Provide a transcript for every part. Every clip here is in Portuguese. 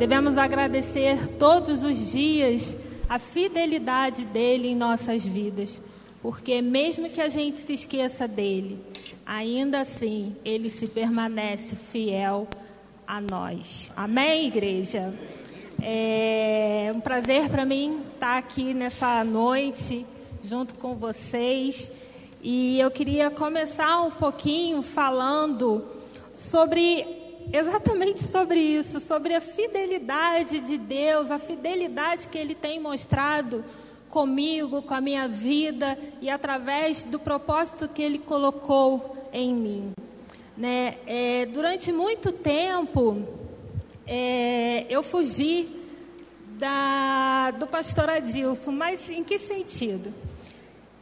devemos agradecer todos os dias a fidelidade dele em nossas vidas, porque mesmo que a gente se esqueça dele, ainda assim ele se permanece fiel a nós. Amém, igreja? É um prazer para mim estar aqui nessa noite junto com vocês. E eu queria começar um pouquinho falando sobre exatamente sobre isso, sobre a fidelidade de Deus, a fidelidade que Ele tem mostrado comigo, com a minha vida e através do propósito que Ele colocou em mim. Né? É, durante muito tempo, é, eu fugi da, do pastor Adilson, mas em que sentido?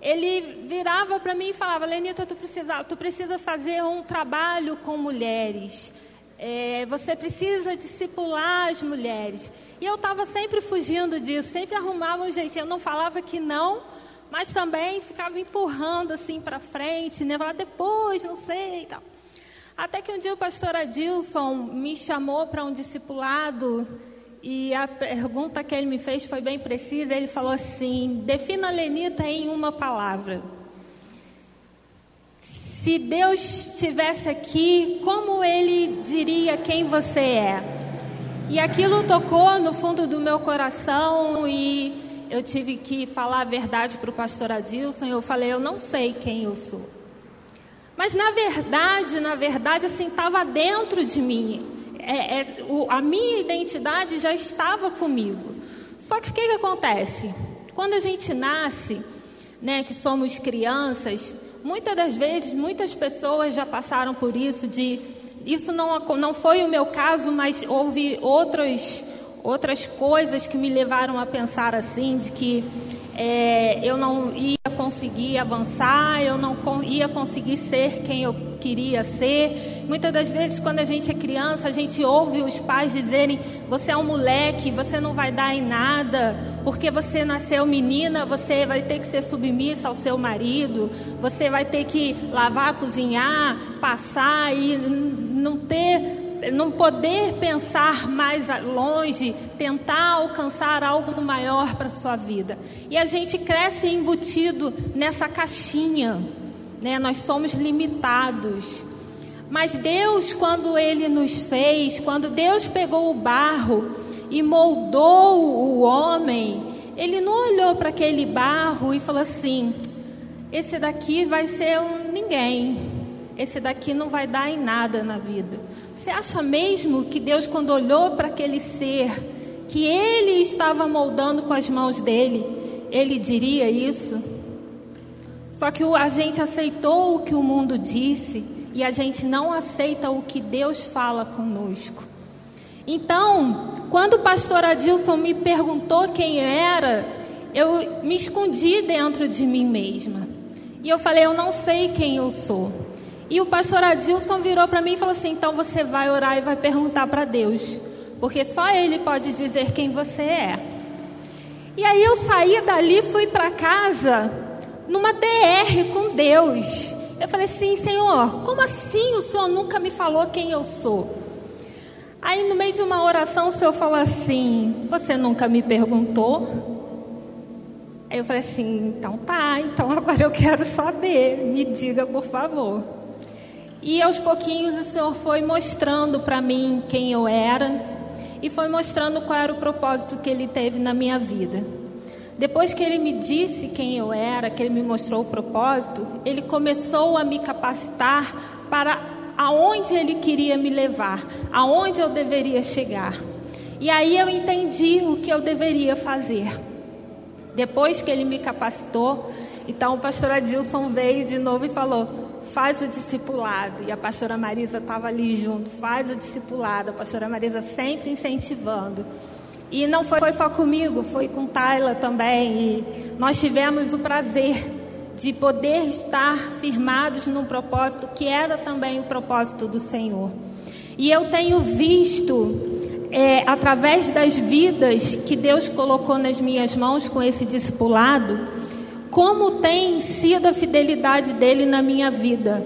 Ele virava para mim e falava, Lenita, tu precisa, tu precisa fazer um trabalho com mulheres. É, você precisa discipular as mulheres. E eu estava sempre fugindo disso, sempre arrumava um jeitinho. Eu não falava que não, mas também ficava empurrando assim para frente, né? Falava depois, não sei e tal. Até que um dia o pastor Adilson me chamou para um discipulado e a pergunta que ele me fez foi bem precisa. Ele falou assim: defina a Lenita em uma palavra. Se Deus estivesse aqui, como ele diria quem você é? E aquilo tocou no fundo do meu coração e eu tive que falar a verdade para o pastor Adilson. Eu falei: eu não sei quem eu sou. Mas na verdade, na verdade, assim, estava dentro de mim é, é, o, a minha identidade já estava comigo. Só que o que, que acontece? Quando a gente nasce, né, que somos crianças, muitas das vezes, muitas pessoas já passaram por isso de isso não, não foi o meu caso, mas houve outras, outras coisas que me levaram a pensar assim, de que é, eu não ia conseguir avançar, eu não ia conseguir ser quem eu queria ser. Muitas das vezes, quando a gente é criança, a gente ouve os pais dizerem: Você é um moleque, você não vai dar em nada, porque você nasceu menina, você vai ter que ser submissa ao seu marido, você vai ter que lavar, cozinhar, passar e não ter não poder pensar mais longe, tentar alcançar algo maior para a sua vida. E a gente cresce embutido nessa caixinha, né? Nós somos limitados. Mas Deus, quando Ele nos fez, quando Deus pegou o barro e moldou o homem, Ele não olhou para aquele barro e falou assim: esse daqui vai ser um ninguém, esse daqui não vai dar em nada na vida. Você acha mesmo que Deus, quando olhou para aquele ser que ele estava moldando com as mãos dele, ele diria isso? Só que a gente aceitou o que o mundo disse e a gente não aceita o que Deus fala conosco. Então, quando o pastor Adilson me perguntou quem era, eu me escondi dentro de mim mesma. E eu falei, eu não sei quem eu sou. E o pastor Adilson virou para mim e falou assim: então você vai orar e vai perguntar para Deus, porque só Ele pode dizer quem você é. E aí eu saí dali, fui para casa numa DR com Deus. Eu falei assim: Senhor, como assim o Senhor nunca me falou quem eu sou? Aí no meio de uma oração o Senhor falou assim: Você nunca me perguntou? Aí eu falei assim: então tá, então agora eu quero saber, me diga por favor. E aos pouquinhos o Senhor foi mostrando para mim quem eu era e foi mostrando qual era o propósito que Ele teve na minha vida. Depois que Ele me disse quem eu era, que Ele me mostrou o propósito, Ele começou a me capacitar para aonde Ele queria me levar, aonde eu deveria chegar. E aí eu entendi o que eu deveria fazer. Depois que Ele me capacitou, então o pastor Adilson veio de novo e falou: faz o discipulado. E a pastora Marisa estava ali junto, faz o discipulado. A pastora Marisa sempre incentivando. E não foi só comigo, foi com Tayla também. E nós tivemos o prazer de poder estar firmados num propósito que era também o propósito do Senhor. E eu tenho visto, é, através das vidas que Deus colocou nas minhas mãos com esse discipulado, como tem sido a fidelidade dele na minha vida.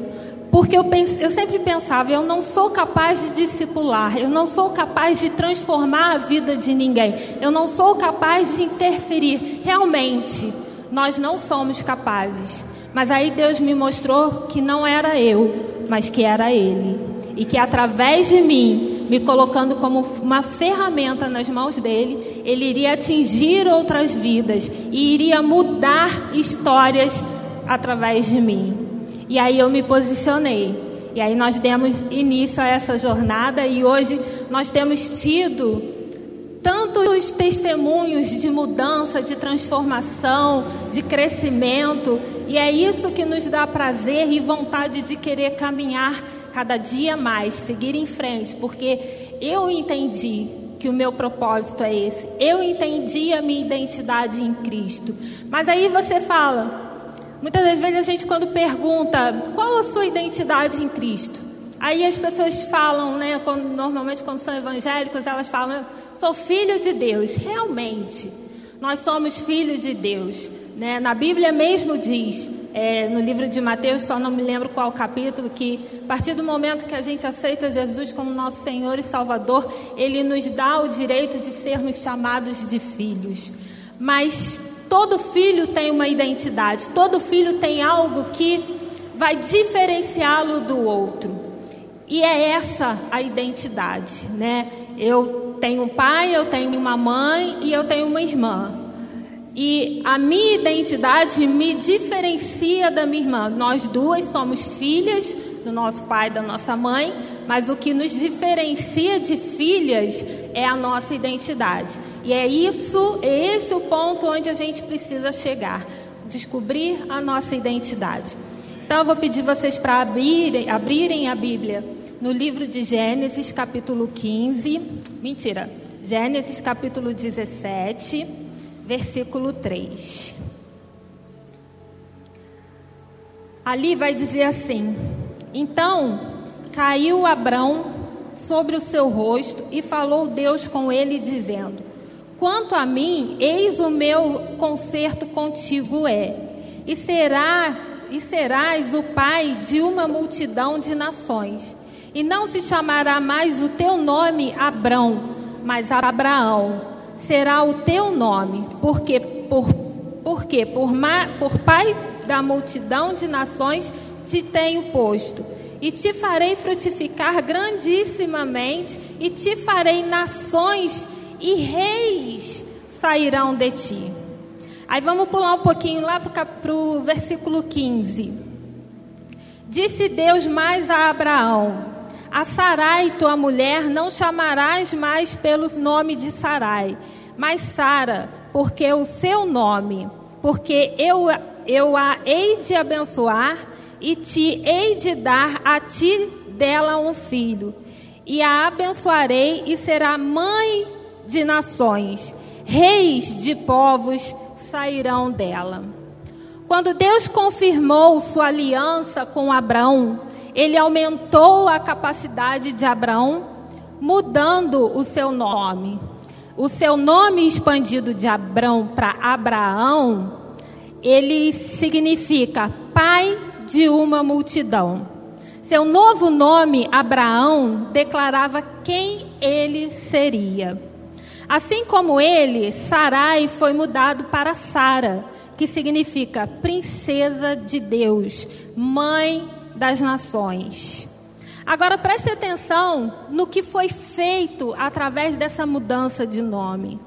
Porque eu, eu sempre pensava, eu não sou capaz de discipular, eu não sou capaz de transformar a vida de ninguém, eu não sou capaz de interferir. Realmente, nós não somos capazes. Mas aí Deus me mostrou que não era eu, mas que era Ele. E que através de mim, me colocando como uma ferramenta nas mãos dele, ele iria atingir outras vidas e iria mudar histórias através de mim. E aí eu me posicionei. E aí nós demos início a essa jornada e hoje nós temos tido tantos testemunhos de mudança, de transformação, de crescimento, e é isso que nos dá prazer e vontade de querer caminhar cada dia mais, seguir em frente, porque eu entendi que o meu propósito é esse. Eu entendi a minha identidade em Cristo. Mas aí você fala, Muitas das vezes a gente quando pergunta qual a sua identidade em Cristo, aí as pessoas falam, né, quando, normalmente quando são evangélicos, elas falam, sou filho de Deus. Realmente, nós somos filhos de Deus. Né? Na Bíblia mesmo diz, é, no livro de Mateus, só não me lembro qual capítulo, que a partir do momento que a gente aceita Jesus como nosso Senhor e Salvador, Ele nos dá o direito de sermos chamados de filhos. Mas Todo filho tem uma identidade, todo filho tem algo que vai diferenciá-lo do outro. E é essa a identidade, né? Eu tenho um pai, eu tenho uma mãe e eu tenho uma irmã. E a minha identidade me diferencia da minha irmã. Nós duas somos filhas do nosso pai e da nossa mãe, mas o que nos diferencia de filhas é a nossa identidade. E é isso, é esse o ponto onde a gente precisa chegar, descobrir a nossa identidade. Então eu vou pedir vocês para abrirem, abrirem a Bíblia no livro de Gênesis, capítulo 15. Mentira. Gênesis, capítulo 17, versículo 3. Ali vai dizer assim: Então caiu Abrão sobre o seu rosto e falou Deus com ele, dizendo: Quanto a mim, eis o meu conserto contigo é, e será e serás o pai de uma multidão de nações. E não se chamará mais o teu nome Abrão, mas Abraão será o teu nome, porque por porque por, ma, por pai da multidão de nações te tenho posto e te farei frutificar grandissimamente, e te farei nações e reis sairão de ti. Aí vamos pular um pouquinho lá para o versículo 15. Disse Deus mais a Abraão: A Sarai, tua mulher, não chamarás mais pelos nome de Sarai, mas Sara, porque o seu nome, porque eu, eu a hei de abençoar e te hei de dar a ti dela um filho, e a abençoarei e será mãe de nações, reis de povos sairão dela. Quando Deus confirmou sua aliança com Abraão, ele aumentou a capacidade de Abraão, mudando o seu nome. O seu nome expandido de Abraão para Abraão, ele significa pai de uma multidão. Seu novo nome, Abraão, declarava quem ele seria. Assim como ele, Sarai foi mudado para Sara, que significa princesa de Deus, mãe das nações. Agora preste atenção no que foi feito através dessa mudança de nome.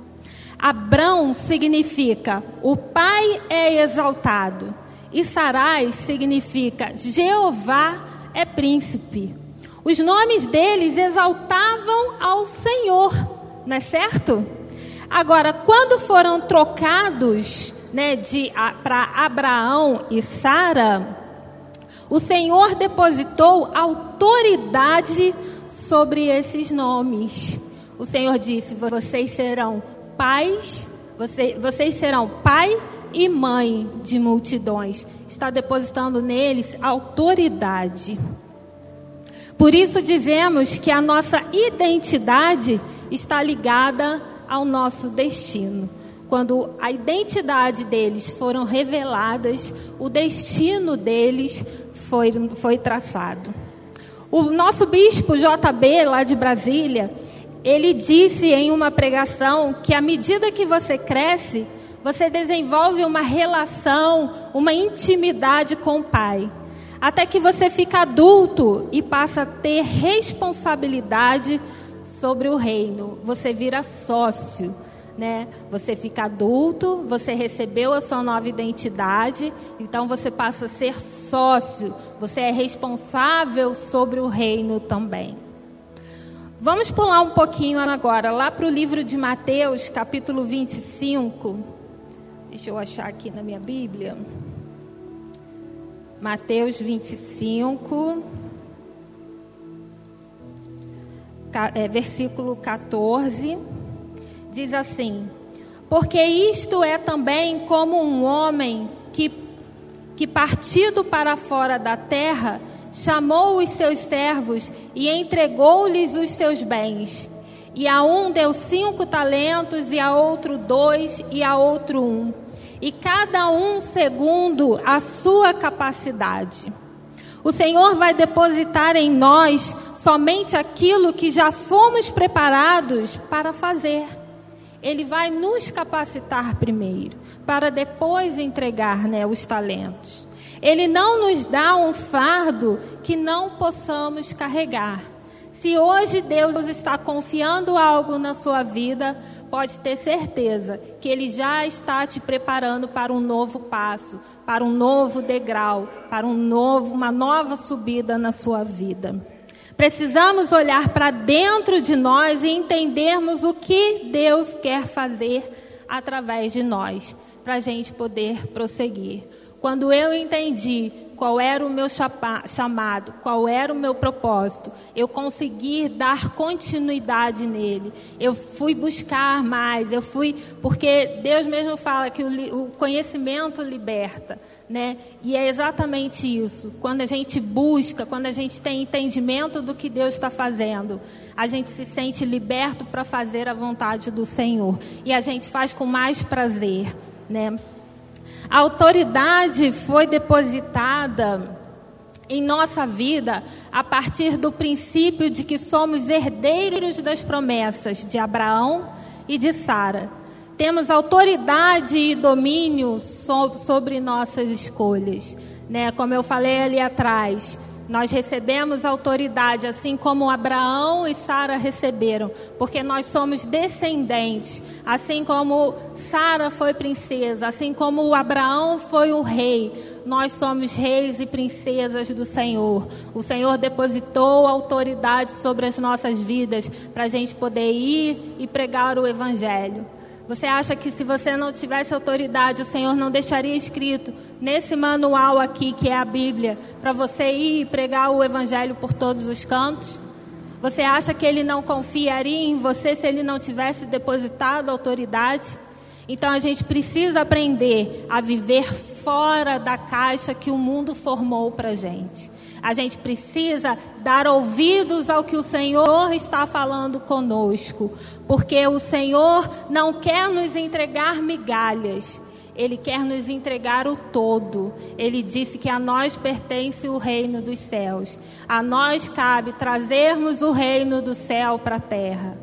Abrão significa o pai é exaltado. E Sarai significa Jeová é príncipe. Os nomes deles exaltavam ao Senhor, não é certo? Agora, quando foram trocados né, para Abraão e Sara, o Senhor depositou autoridade sobre esses nomes. O Senhor disse: vocês serão pais, vocês, vocês serão pai e mãe de multidões. Está depositando neles autoridade. Por isso dizemos que a nossa identidade está ligada ao nosso destino. Quando a identidade deles foram reveladas, o destino deles foi, foi traçado. O nosso bispo JB, lá de Brasília, ele disse em uma pregação que à medida que você cresce, você desenvolve uma relação, uma intimidade com o Pai. Até que você fica adulto e passa a ter responsabilidade sobre o reino. Você vira sócio né? Você fica adulto, você recebeu a sua nova identidade, então você passa a ser sócio, você é responsável sobre o reino também. Vamos pular um pouquinho agora, lá para o livro de Mateus, capítulo 25. Deixa eu achar aqui na minha Bíblia. Mateus 25, é, versículo 14 diz assim: Porque isto é também como um homem que, que partido para fora da terra, chamou os seus servos e entregou-lhes os seus bens. E a um deu cinco talentos, e a outro dois, e a outro um. E cada um segundo a sua capacidade. O Senhor vai depositar em nós somente aquilo que já fomos preparados para fazer. Ele vai nos capacitar primeiro, para depois entregar né, os talentos. Ele não nos dá um fardo que não possamos carregar. Se hoje Deus está confiando algo na sua vida, pode ter certeza que Ele já está te preparando para um novo passo, para um novo degrau, para um novo, uma nova subida na sua vida. Precisamos olhar para dentro de nós e entendermos o que Deus quer fazer através de nós, para a gente poder prosseguir. Quando eu entendi qual era o meu chamado, qual era o meu propósito, eu consegui dar continuidade nele. Eu fui buscar mais, eu fui, porque Deus mesmo fala que o, o conhecimento liberta, né? E é exatamente isso. Quando a gente busca, quando a gente tem entendimento do que Deus está fazendo, a gente se sente liberto para fazer a vontade do Senhor e a gente faz com mais prazer, né? A autoridade foi depositada em nossa vida a partir do princípio de que somos herdeiros das promessas de Abraão e de Sara. Temos autoridade e domínio sobre nossas escolhas, né? Como eu falei ali atrás, nós recebemos autoridade, assim como Abraão e Sara receberam, porque nós somos descendentes, assim como Sara foi princesa, assim como Abraão foi o rei. Nós somos reis e princesas do Senhor. O Senhor depositou autoridade sobre as nossas vidas para a gente poder ir e pregar o Evangelho. Você acha que se você não tivesse autoridade, o Senhor não deixaria escrito nesse manual aqui, que é a Bíblia, para você ir e pregar o Evangelho por todos os cantos? Você acha que Ele não confiaria em você se Ele não tivesse depositado autoridade? Então a gente precisa aprender a viver fora da caixa que o mundo formou para gente. A gente precisa dar ouvidos ao que o Senhor está falando conosco, porque o Senhor não quer nos entregar migalhas. Ele quer nos entregar o todo. Ele disse que a nós pertence o reino dos céus. A nós cabe trazermos o reino do céu para a terra.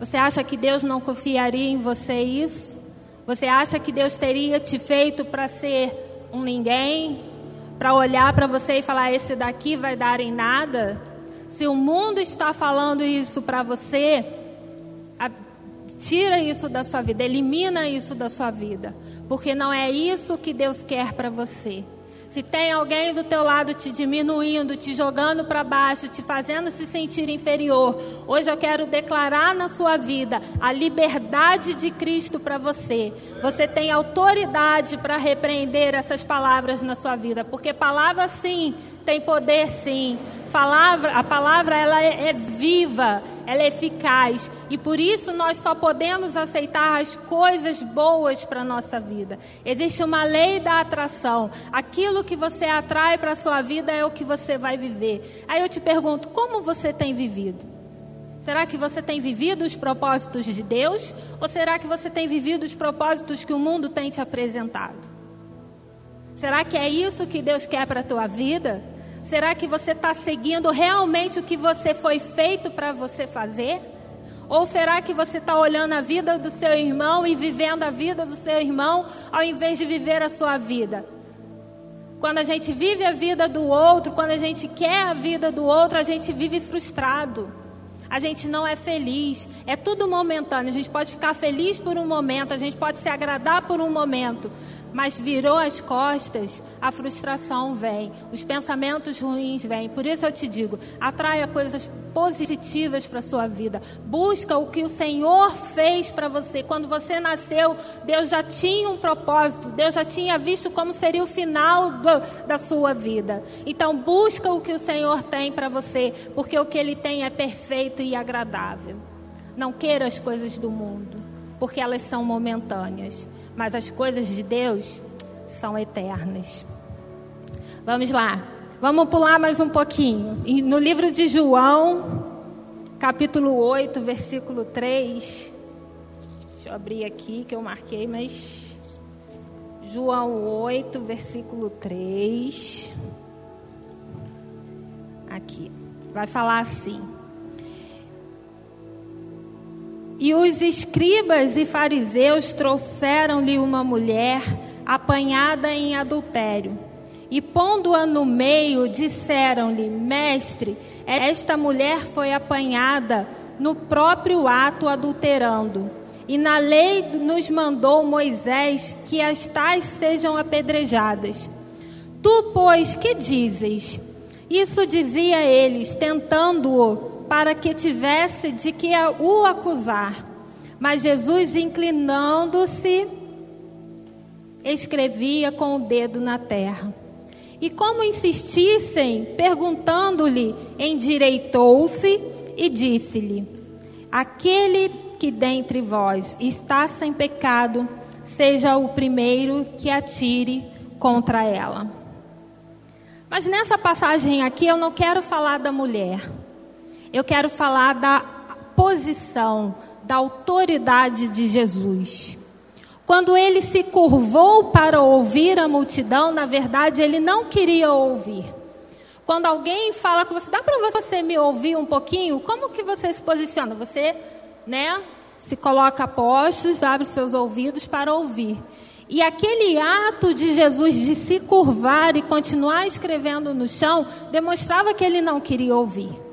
Você acha que Deus não confiaria em você isso? Você acha que Deus teria te feito para ser um ninguém? Para olhar para você e falar: esse daqui vai dar em nada? Se o mundo está falando isso para você, tira isso da sua vida, elimina isso da sua vida, porque não é isso que Deus quer para você. Se tem alguém do teu lado te diminuindo, te jogando para baixo, te fazendo se sentir inferior, hoje eu quero declarar na sua vida a liberdade de Cristo para você. Você tem autoridade para repreender essas palavras na sua vida, porque palavra sim tem poder sim. Palavra, a palavra ela é, é viva, ela é eficaz e por isso nós só podemos aceitar as coisas boas para a nossa vida. Existe uma lei da atração. Aquilo que você atrai para a sua vida é o que você vai viver. Aí eu te pergunto, como você tem vivido? Será que você tem vivido os propósitos de Deus? Ou será que você tem vivido os propósitos que o mundo tem te apresentado? Será que é isso que Deus quer para a tua vida? Será que você está seguindo realmente o que você foi feito para você fazer? Ou será que você está olhando a vida do seu irmão e vivendo a vida do seu irmão ao invés de viver a sua vida? Quando a gente vive a vida do outro, quando a gente quer a vida do outro, a gente vive frustrado. A gente não é feliz. É tudo momentâneo. A gente pode ficar feliz por um momento, a gente pode se agradar por um momento, mas virou as costas, a frustração vem, os pensamentos ruins vêm. Por isso eu te digo, atraia coisas positivas para a sua vida. Busca o que o Senhor fez para você. Quando você nasceu, Deus já tinha um propósito, Deus já tinha visto como seria o final do, da sua vida. Então busca o que o Senhor tem para você, porque o que Ele tem é perfeito e agradável. Não queira as coisas do mundo, porque elas são momentâneas mas as coisas de Deus são eternas. Vamos lá, vamos pular mais um pouquinho. No livro de João, capítulo 8, versículo 3. Deixa eu abrir aqui que eu marquei, mas. João 8, versículo 3. Aqui. Vai falar assim. E os escribas e fariseus trouxeram-lhe uma mulher apanhada em adultério. E pondo-a no meio, disseram-lhe: Mestre, esta mulher foi apanhada no próprio ato adulterando. E na lei nos mandou Moisés que as tais sejam apedrejadas. Tu, pois, que dizes? Isso dizia eles, tentando-o para que tivesse de que o acusar. Mas Jesus, inclinando-se, escrevia com o dedo na terra. E como insistissem, perguntando-lhe, endireitou-se e disse-lhe: Aquele que dentre vós está sem pecado, seja o primeiro que atire contra ela. Mas nessa passagem aqui eu não quero falar da mulher eu quero falar da posição, da autoridade de Jesus. Quando ele se curvou para ouvir a multidão, na verdade ele não queria ouvir. Quando alguém fala com você, dá para você me ouvir um pouquinho? Como que você se posiciona? Você, né, se coloca a postos, abre seus ouvidos para ouvir. E aquele ato de Jesus de se curvar e continuar escrevendo no chão demonstrava que ele não queria ouvir.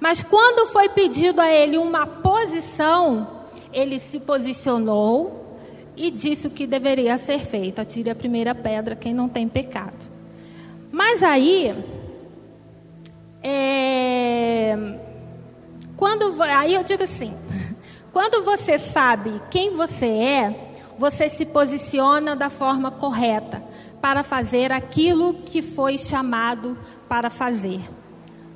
Mas quando foi pedido a ele uma posição, ele se posicionou e disse o que deveria ser feito: atire a primeira pedra quem não tem pecado. Mas aí, é, quando aí eu digo assim, quando você sabe quem você é, você se posiciona da forma correta para fazer aquilo que foi chamado para fazer.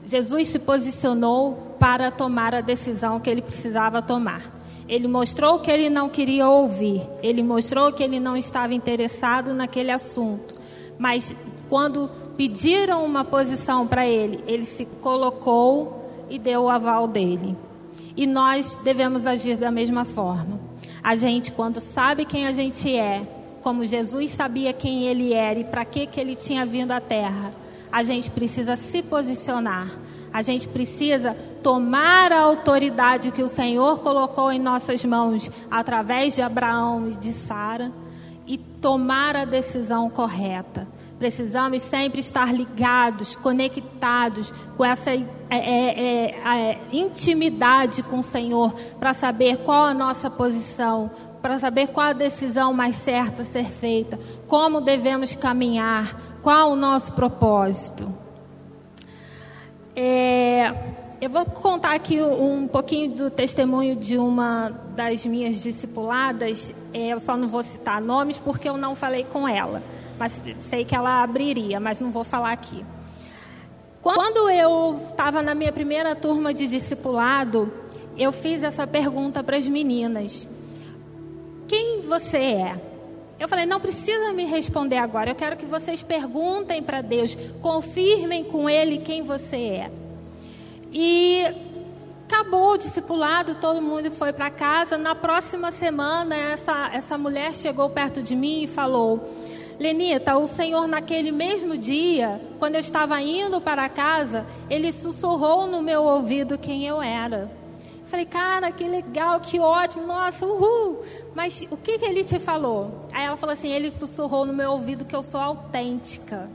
Jesus se posicionou para tomar a decisão que ele precisava tomar. Ele mostrou que ele não queria ouvir, ele mostrou que ele não estava interessado naquele assunto. Mas quando pediram uma posição para ele, ele se colocou e deu o aval dele. E nós devemos agir da mesma forma. A gente, quando sabe quem a gente é, como Jesus sabia quem ele era e para que, que ele tinha vindo à terra, a gente precisa se posicionar. A gente precisa tomar a autoridade que o Senhor colocou em nossas mãos através de Abraão e de Sara e tomar a decisão correta. Precisamos sempre estar ligados, conectados com essa é, é, é, intimidade com o Senhor para saber qual a nossa posição, para saber qual a decisão mais certa a ser feita, como devemos caminhar, qual o nosso propósito? É, eu vou contar aqui um pouquinho do testemunho de uma das minhas discipuladas. É, eu só não vou citar nomes porque eu não falei com ela. Mas sei que ela abriria, mas não vou falar aqui. Quando eu estava na minha primeira turma de discipulado, eu fiz essa pergunta para as meninas: Quem você é? Eu falei, não precisa me responder agora. Eu quero que vocês perguntem para Deus, confirmem com Ele quem você é. E acabou o discipulado, todo mundo foi para casa. Na próxima semana, essa, essa mulher chegou perto de mim e falou: Lenita, o Senhor naquele mesmo dia, quando eu estava indo para casa, ele sussurrou no meu ouvido quem eu era. Falei, cara, que legal, que ótimo, nossa, uhul. Mas o que, que ele te falou? Aí ela falou assim: ele sussurrou no meu ouvido que eu sou autêntica.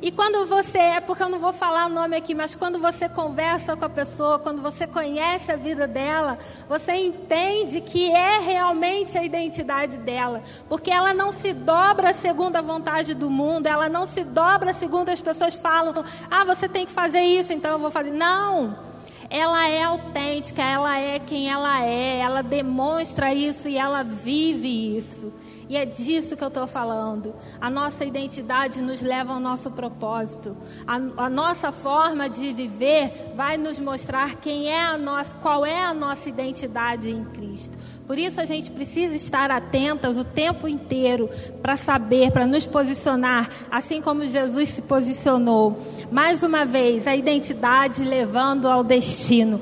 E quando você, é porque eu não vou falar o nome aqui, mas quando você conversa com a pessoa, quando você conhece a vida dela, você entende que é realmente a identidade dela. Porque ela não se dobra segundo a vontade do mundo, ela não se dobra segundo as pessoas falam, ah, você tem que fazer isso, então eu vou fazer. Não! Ela é autêntica, ela é quem ela é, ela demonstra isso e ela vive isso. E é disso que eu estou falando. A nossa identidade nos leva ao nosso propósito. A, a, nossa forma de viver vai nos mostrar quem é a nossa, qual é a nossa identidade em Cristo. Por isso a gente precisa estar atentas o tempo inteiro para saber, para nos posicionar, assim como Jesus se posicionou. Mais uma vez, a identidade levando ao destino,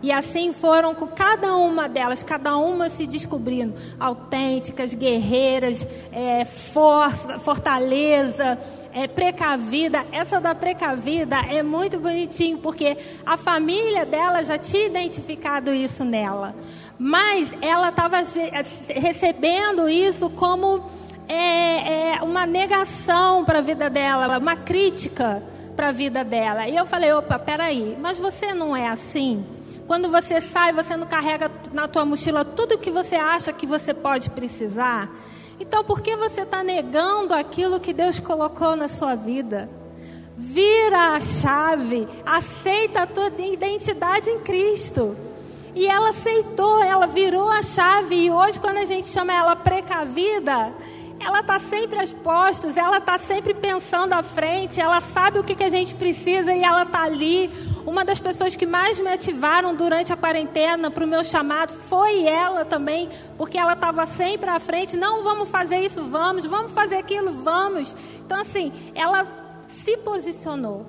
E assim foram com cada uma delas, cada uma se descobrindo autênticas, guerreiras, é, força, fortaleza, é, precavida. Essa da precavida é muito bonitinho, porque a família dela já tinha identificado isso nela. Mas ela estava recebendo isso como é, é, uma negação para a vida dela, uma crítica para a vida dela. E eu falei, opa, peraí, mas você não é assim? Quando você sai, você não carrega na tua mochila tudo o que você acha que você pode precisar. Então, por que você está negando aquilo que Deus colocou na sua vida? Vira a chave, aceita a tua identidade em Cristo. E ela aceitou, ela virou a chave. E hoje, quando a gente chama ela precavida, ela está sempre às postas, ela está sempre pensando à frente, ela sabe o que, que a gente precisa e ela está ali. Uma das pessoas que mais me ativaram durante a quarentena para o meu chamado foi ela também, porque ela estava sempre à frente. Não, vamos fazer isso, vamos, vamos fazer aquilo, vamos. Então, assim, ela se posicionou.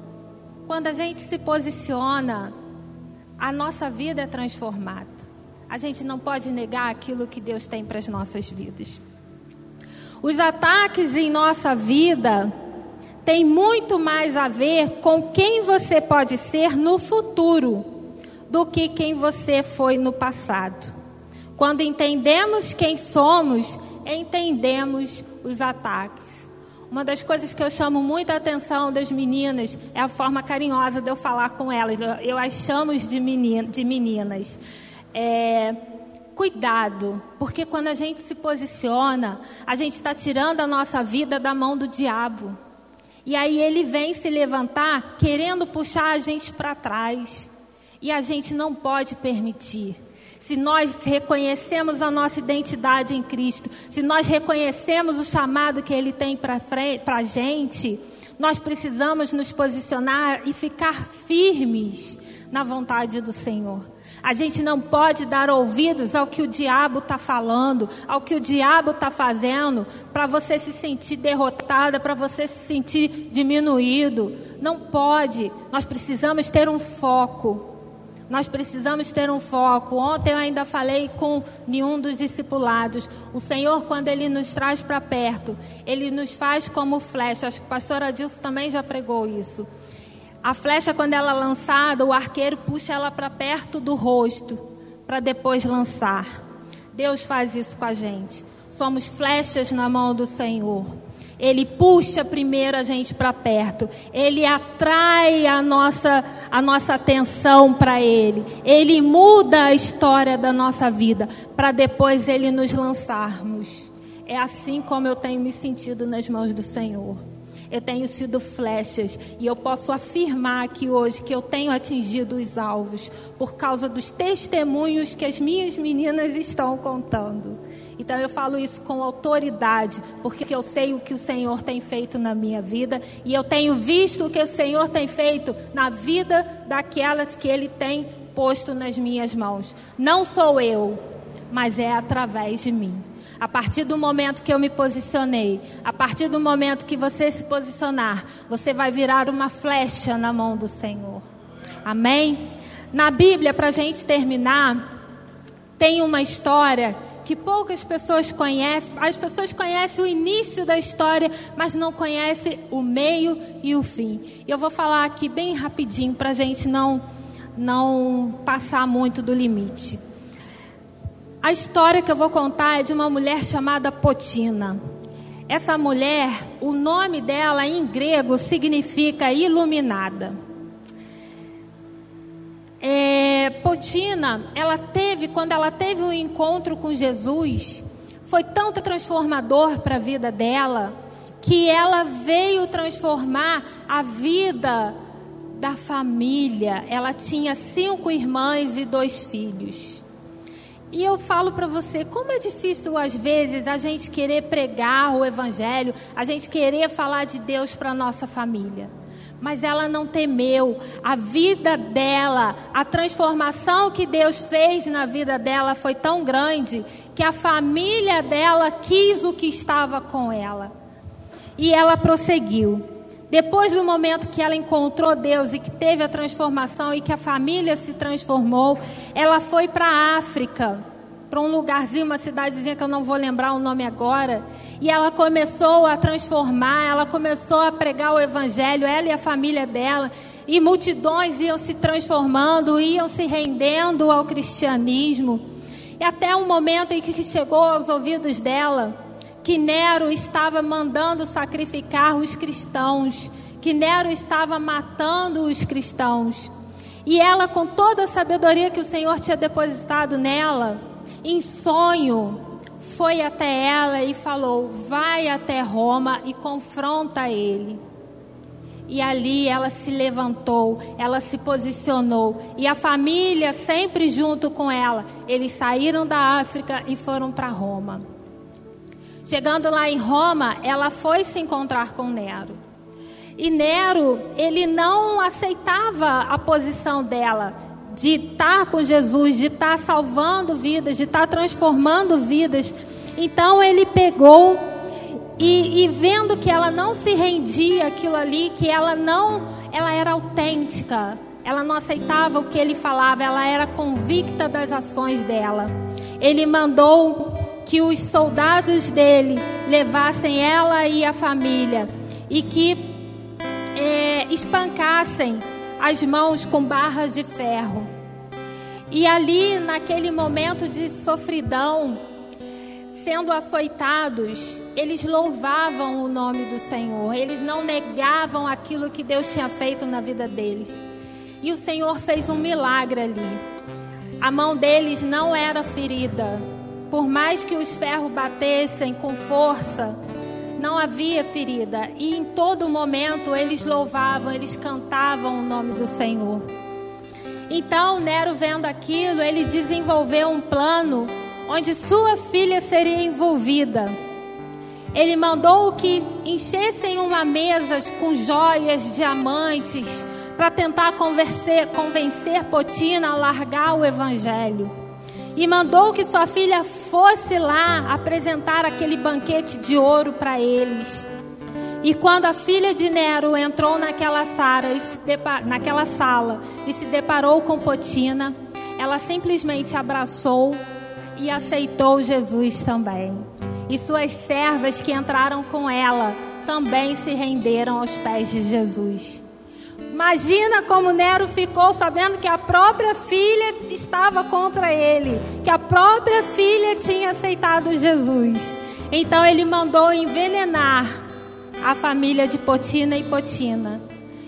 Quando a gente se posiciona, a nossa vida é transformada. A gente não pode negar aquilo que Deus tem para as nossas vidas. Os ataques em nossa vida têm muito mais a ver com quem você pode ser no futuro do que quem você foi no passado. Quando entendemos quem somos, entendemos os ataques. Uma das coisas que eu chamo muita atenção das meninas é a forma carinhosa de eu falar com elas. Eu, eu as chamo de, de meninas. É, cuidado, porque quando a gente se posiciona, a gente está tirando a nossa vida da mão do diabo. E aí ele vem se levantar querendo puxar a gente para trás. E a gente não pode permitir. Se nós reconhecemos a nossa identidade em Cristo, se nós reconhecemos o chamado que Ele tem para a gente, nós precisamos nos posicionar e ficar firmes na vontade do Senhor. A gente não pode dar ouvidos ao que o diabo está falando, ao que o diabo está fazendo, para você se sentir derrotada, para você se sentir diminuído. Não pode. Nós precisamos ter um foco. Nós precisamos ter um foco. Ontem eu ainda falei com nenhum dos discipulados. O Senhor, quando Ele nos traz para perto, Ele nos faz como flecha. Acho que a pastora Adilson também já pregou isso. A flecha, quando ela é lançada, o arqueiro puxa ela para perto do rosto, para depois lançar. Deus faz isso com a gente. Somos flechas na mão do Senhor. Ele puxa primeiro a gente para perto. Ele atrai a nossa, a nossa atenção para Ele. Ele muda a história da nossa vida para depois Ele nos lançarmos. É assim como eu tenho me sentido nas mãos do Senhor eu tenho sido flechas e eu posso afirmar aqui hoje que eu tenho atingido os alvos por causa dos testemunhos que as minhas meninas estão contando. Então eu falo isso com autoridade, porque eu sei o que o Senhor tem feito na minha vida e eu tenho visto o que o Senhor tem feito na vida daquelas que Ele tem posto nas minhas mãos. Não sou eu, mas é através de mim. A partir do momento que eu me posicionei, a partir do momento que você se posicionar, você vai virar uma flecha na mão do Senhor. Amém? Na Bíblia, para a gente terminar, tem uma história que poucas pessoas conhecem. As pessoas conhecem o início da história, mas não conhecem o meio e o fim. E eu vou falar aqui bem rapidinho para a gente não, não passar muito do limite. A história que eu vou contar é de uma mulher chamada Potina. Essa mulher, o nome dela em grego significa iluminada. É, Potina, ela teve, quando ela teve um encontro com Jesus, foi tão transformador para a vida dela, que ela veio transformar a vida da família. Ela tinha cinco irmãs e dois filhos. E eu falo para você, como é difícil às vezes a gente querer pregar o evangelho, a gente querer falar de Deus para nossa família. Mas ela não temeu. A vida dela, a transformação que Deus fez na vida dela foi tão grande que a família dela quis o que estava com ela. E ela prosseguiu. Depois do momento que ela encontrou Deus e que teve a transformação e que a família se transformou, ela foi para a África para um lugarzinho, uma cidadezinha que eu não vou lembrar o nome agora. E ela começou a transformar, ela começou a pregar o evangelho, ela e a família dela. E multidões iam se transformando, iam se rendendo ao cristianismo. E até um momento em que chegou aos ouvidos dela que Nero estava mandando sacrificar os cristãos, que Nero estava matando os cristãos. E ela, com toda a sabedoria que o Senhor tinha depositado nela, em sonho, foi até ela e falou: Vai até Roma e confronta ele. E ali ela se levantou, ela se posicionou, e a família sempre junto com ela. Eles saíram da África e foram para Roma. Chegando lá em Roma, ela foi se encontrar com Nero. E Nero, ele não aceitava a posição dela de estar com Jesus, de estar salvando vidas, de estar transformando vidas. Então ele pegou e, e, vendo que ela não se rendia aquilo ali, que ela não, ela era autêntica, ela não aceitava o que ele falava, ela era convicta das ações dela. Ele mandou que os soldados dele levassem ela e a família e que é, espancassem as mãos com barras de ferro. E ali, naquele momento de sofridão, sendo açoitados, eles louvavam o nome do Senhor, eles não negavam aquilo que Deus tinha feito na vida deles. E o Senhor fez um milagre ali. A mão deles não era ferida. Por mais que os ferros batessem com força, não havia ferida. E em todo momento eles louvavam, eles cantavam o nome do Senhor. Então Nero, vendo aquilo, ele desenvolveu um plano onde sua filha seria envolvida. Ele mandou que enchessem uma mesa com joias, diamantes, para tentar convencer, Potina a largar o evangelho e mandou que sua filha fosse lá apresentar aquele banquete de ouro para eles. E quando a filha de Nero entrou naquela e naquela sala e se deparou com Potina, ela simplesmente abraçou e aceitou Jesus também. E suas servas que entraram com ela também se renderam aos pés de Jesus. Imagina como Nero ficou sabendo que a própria filha estava contra ele, que a própria filha tinha aceitado Jesus. Então ele mandou envenenar a família de Potina e Potina.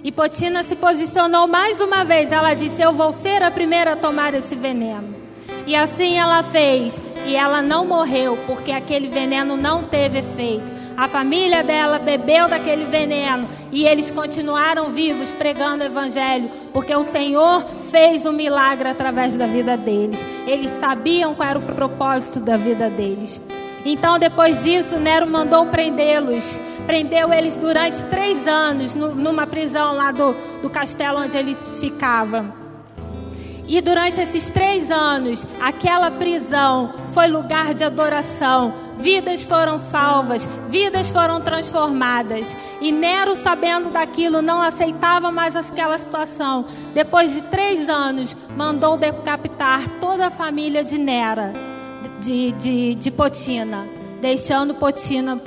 E Potina se posicionou mais uma vez. Ela disse: Eu vou ser a primeira a tomar esse veneno. E assim ela fez. E ela não morreu, porque aquele veneno não teve efeito. A família dela bebeu daquele veneno e eles continuaram vivos pregando o evangelho, porque o Senhor fez um milagre através da vida deles. Eles sabiam qual era o propósito da vida deles. Então, depois disso, Nero mandou prendê-los. Prendeu eles durante três anos numa prisão lá do, do castelo onde ele ficava. E durante esses três anos, aquela prisão foi lugar de adoração. Vidas foram salvas, vidas foram transformadas. E Nero, sabendo daquilo, não aceitava mais aquela situação. Depois de três anos, mandou decapitar toda a família de Nera, de, de, de Potina, deixando Potina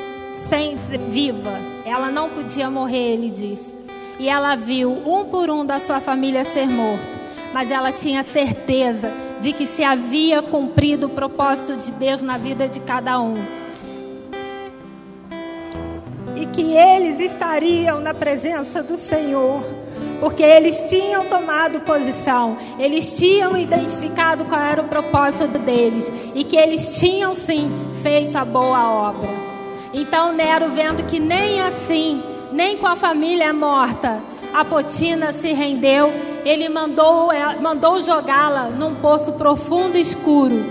sem viva. Ela não podia morrer, ele disse. E ela viu um por um da sua família ser morto, mas ela tinha certeza de que se havia cumprido o propósito de Deus na vida de cada um. E que eles estariam na presença do Senhor porque eles tinham tomado posição, eles tinham identificado qual era o propósito deles e que eles tinham sim feito a boa obra. Então Nero, vendo que nem assim, nem com a família morta, a Potina se rendeu, ele mandou, mandou jogá-la num poço profundo e escuro,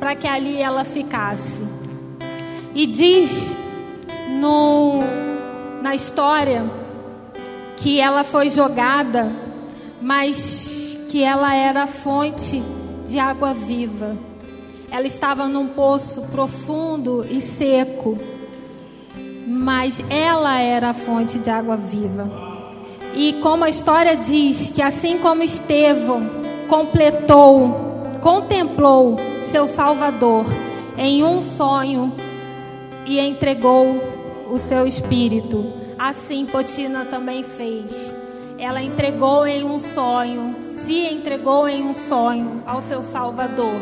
para que ali ela ficasse. E diz no, na história que ela foi jogada, mas que ela era fonte de água viva. Ela estava num poço profundo e seco, mas ela era a fonte de água viva. E como a história diz, que assim como Estevão completou, contemplou seu Salvador em um sonho e entregou o seu espírito Assim Potina também fez. Ela entregou em um sonho, se entregou em um sonho ao seu Salvador.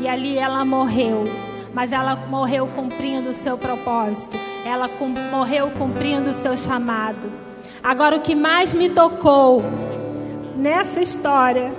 E ali ela morreu. Mas ela morreu cumprindo o seu propósito. Ela morreu cumprindo o seu chamado. Agora, o que mais me tocou nessa história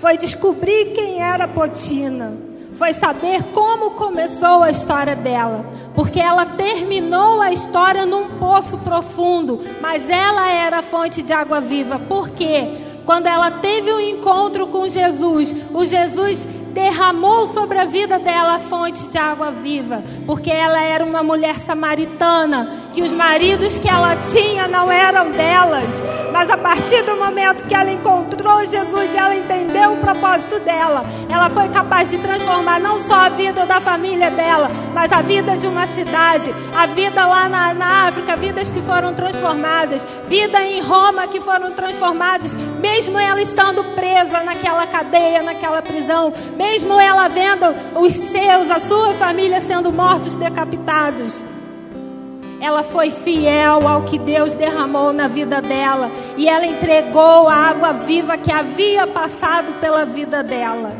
foi descobrir quem era Potina foi saber como começou a história dela, porque ela terminou a história num poço profundo, mas ela era a fonte de água viva. Por quê? Quando ela teve um encontro com Jesus, o Jesus derramou sobre a vida dela a fonte de água viva, porque ela era uma mulher samaritana, que os maridos que ela tinha não eram delas, mas a partir do momento que ela encontrou Jesus e ela entendeu o propósito dela, ela foi capaz de transformar não só a vida da família dela, mas a vida de uma cidade, a vida lá na, na África, vidas que foram transformadas, vida em Roma que foram transformadas, mesmo ela estando presa naquela cadeia, naquela prisão, mesmo ela vendo os seus, a sua família sendo mortos, decapitados. Ela foi fiel ao que Deus derramou na vida dela e ela entregou a água viva que havia passado pela vida dela.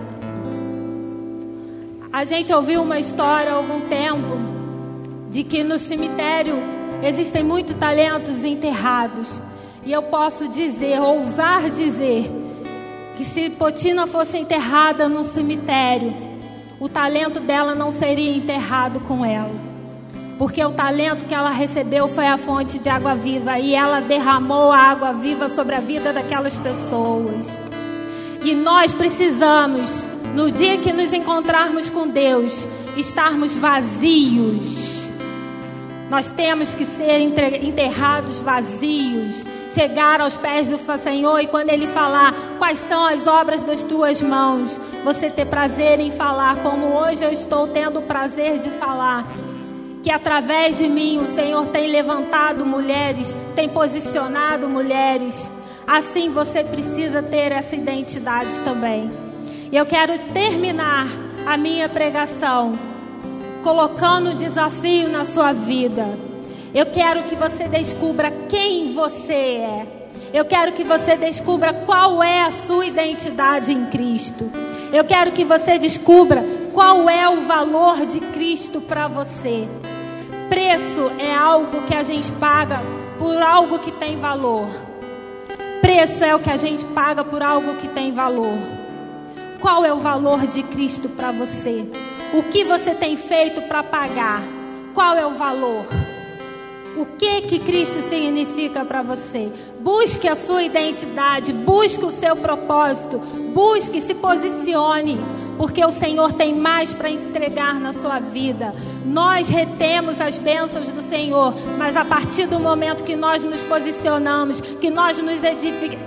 A gente ouviu uma história há algum tempo de que no cemitério existem muitos talentos enterrados. E eu posso dizer, ousar dizer, que se Potina fosse enterrada no cemitério, o talento dela não seria enterrado com ela. Porque o talento que ela recebeu foi a fonte de água viva e ela derramou a água viva sobre a vida daquelas pessoas. E nós precisamos, no dia que nos encontrarmos com Deus, estarmos vazios. Nós temos que ser enterrados vazios chegar aos pés do Senhor e quando Ele falar quais são as obras das tuas mãos, você ter prazer em falar, como hoje eu estou tendo o prazer de falar. Que através de mim o Senhor tem levantado mulheres, tem posicionado mulheres. Assim você precisa ter essa identidade também. E eu quero terminar a minha pregação colocando um desafio na sua vida. Eu quero que você descubra quem você é. Eu quero que você descubra qual é a sua identidade em Cristo. Eu quero que você descubra qual é o valor de Cristo para você. Preço é algo que a gente paga por algo que tem valor. Preço é o que a gente paga por algo que tem valor. Qual é o valor de Cristo para você? O que você tem feito para pagar? Qual é o valor? O que que Cristo significa para você? Busque a sua identidade, busque o seu propósito, busque, se posicione, porque o Senhor tem mais para entregar na sua vida. Nós retemos as bênçãos do Senhor, mas a partir do momento que nós nos posicionamos, que nós nos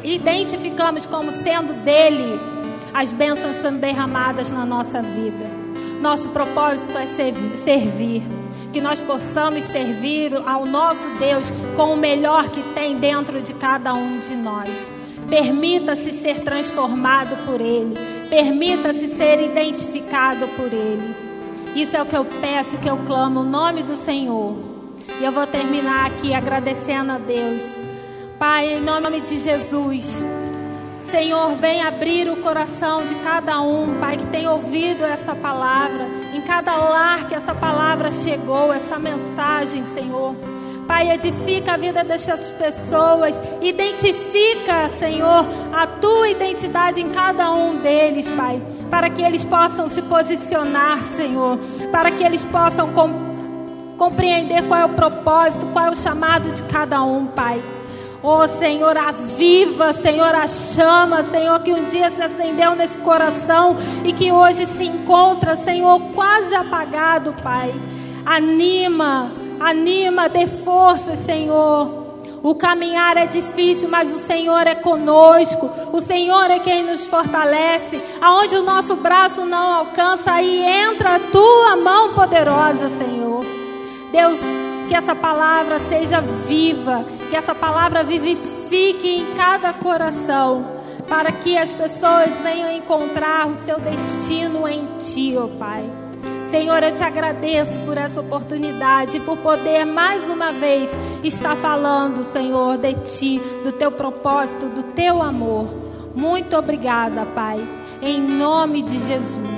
identificamos como sendo dele, as bênçãos são derramadas na nossa vida. Nosso propósito é servir. Que nós possamos servir ao nosso Deus com o melhor que tem dentro de cada um de nós. Permita-se ser transformado por Ele. Permita-se ser identificado por Ele. Isso é o que eu peço, que eu clamo, o nome do Senhor. E eu vou terminar aqui agradecendo a Deus. Pai, em nome de Jesus. Senhor, vem abrir o coração de cada um, Pai, que tem ouvido essa palavra, em cada lar que essa palavra chegou, essa mensagem, Senhor. Pai, edifica a vida dessas pessoas, identifica, Senhor, a tua identidade em cada um deles, Pai, para que eles possam se posicionar, Senhor, para que eles possam com, compreender qual é o propósito, qual é o chamado de cada um, Pai. Oh Senhor, aviva, Senhor, a chama, Senhor, que um dia se acendeu nesse coração e que hoje se encontra, Senhor, quase apagado, Pai. Anima, Anima, dê força, Senhor. O caminhar é difícil, mas o Senhor é conosco. O Senhor é quem nos fortalece. Aonde o nosso braço não alcança, aí entra a tua mão poderosa, Senhor. Deus, que essa palavra seja viva, que essa palavra vivifique em cada coração, para que as pessoas venham encontrar o seu destino em Ti, ó oh Pai. Senhor, eu te agradeço por essa oportunidade, por poder mais uma vez estar falando, Senhor, de ti, do teu propósito, do teu amor. Muito obrigada, Pai, em nome de Jesus.